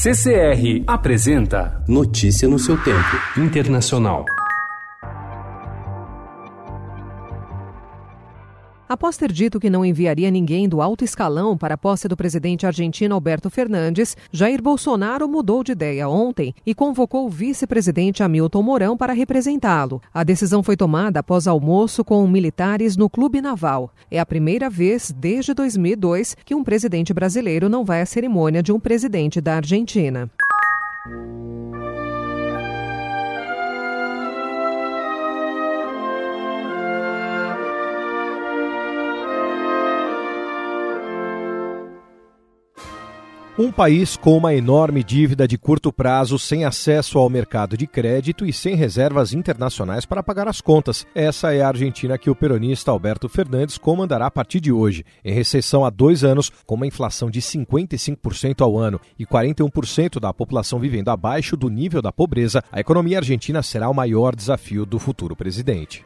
CCR apresenta Notícia no seu tempo. Internacional. Após ter dito que não enviaria ninguém do alto escalão para a posse do presidente argentino Alberto Fernandes, Jair Bolsonaro mudou de ideia ontem e convocou o vice-presidente Hamilton Mourão para representá-lo. A decisão foi tomada após almoço com militares no Clube Naval. É a primeira vez desde 2002 que um presidente brasileiro não vai à cerimônia de um presidente da Argentina. Um país com uma enorme dívida de curto prazo, sem acesso ao mercado de crédito e sem reservas internacionais para pagar as contas. Essa é a Argentina que o peronista Alberto Fernandes comandará a partir de hoje, em recessão há dois anos, com uma inflação de 55% ao ano e 41% da população vivendo abaixo do nível da pobreza. A economia argentina será o maior desafio do futuro presidente.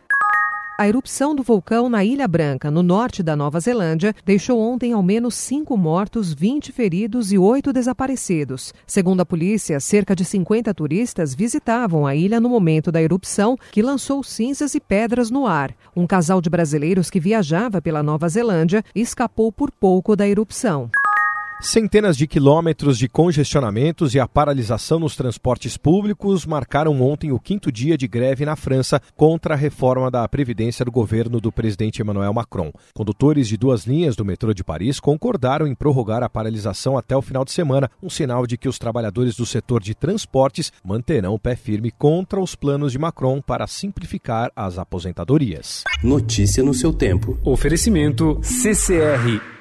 A erupção do vulcão na Ilha Branca, no norte da Nova Zelândia, deixou ontem ao menos cinco mortos, 20 feridos e oito desaparecidos. Segundo a polícia, cerca de 50 turistas visitavam a ilha no momento da erupção, que lançou cinzas e pedras no ar. Um casal de brasileiros que viajava pela Nova Zelândia escapou por pouco da erupção. Centenas de quilômetros de congestionamentos e a paralisação nos transportes públicos marcaram ontem o quinto dia de greve na França contra a reforma da Previdência do governo do presidente Emmanuel Macron. Condutores de duas linhas do metrô de Paris concordaram em prorrogar a paralisação até o final de semana, um sinal de que os trabalhadores do setor de transportes manterão o pé firme contra os planos de Macron para simplificar as aposentadorias. Notícia no seu tempo. Oferecimento CCR